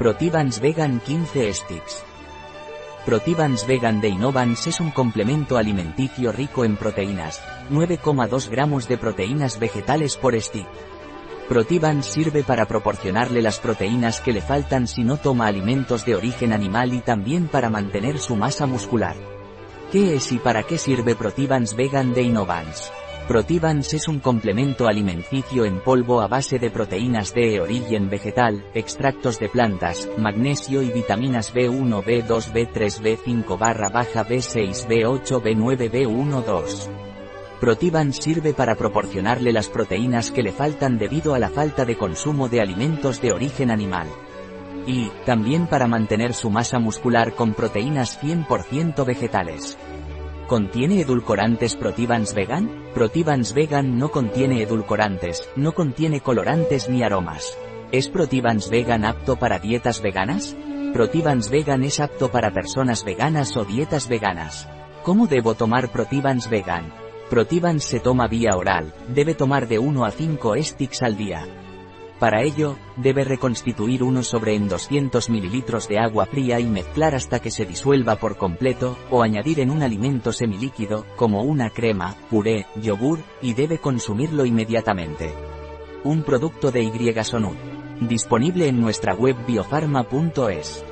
Protivans Vegan 15 Sticks. Protivans Vegan de Innovans es un complemento alimenticio rico en proteínas, 9,2 gramos de proteínas vegetales por stick. Protivans sirve para proporcionarle las proteínas que le faltan si no toma alimentos de origen animal y también para mantener su masa muscular. ¿Qué es y para qué sirve Protivans Vegan de Innovans? Protivans es un complemento alimenticio en polvo a base de proteínas de origen vegetal, extractos de plantas, magnesio y vitaminas B1, B2, B3, B5 barra baja B6, B8, B9, B1, Protivans sirve para proporcionarle las proteínas que le faltan debido a la falta de consumo de alimentos de origen animal. Y, también para mantener su masa muscular con proteínas 100% vegetales. ¿Contiene edulcorantes Protivans Vegan? Protivans Vegan no contiene edulcorantes, no contiene colorantes ni aromas. ¿Es Protivans Vegan apto para dietas veganas? Protivans Vegan es apto para personas veganas o dietas veganas. ¿Cómo debo tomar Protivans Vegan? Protivans se toma vía oral, debe tomar de 1 a 5 sticks al día. Para ello, debe reconstituir uno sobre en 200 ml de agua fría y mezclar hasta que se disuelva por completo, o añadir en un alimento semilíquido, como una crema, puré, yogur, y debe consumirlo inmediatamente. Un producto de Y Disponible en nuestra web biofarma.es.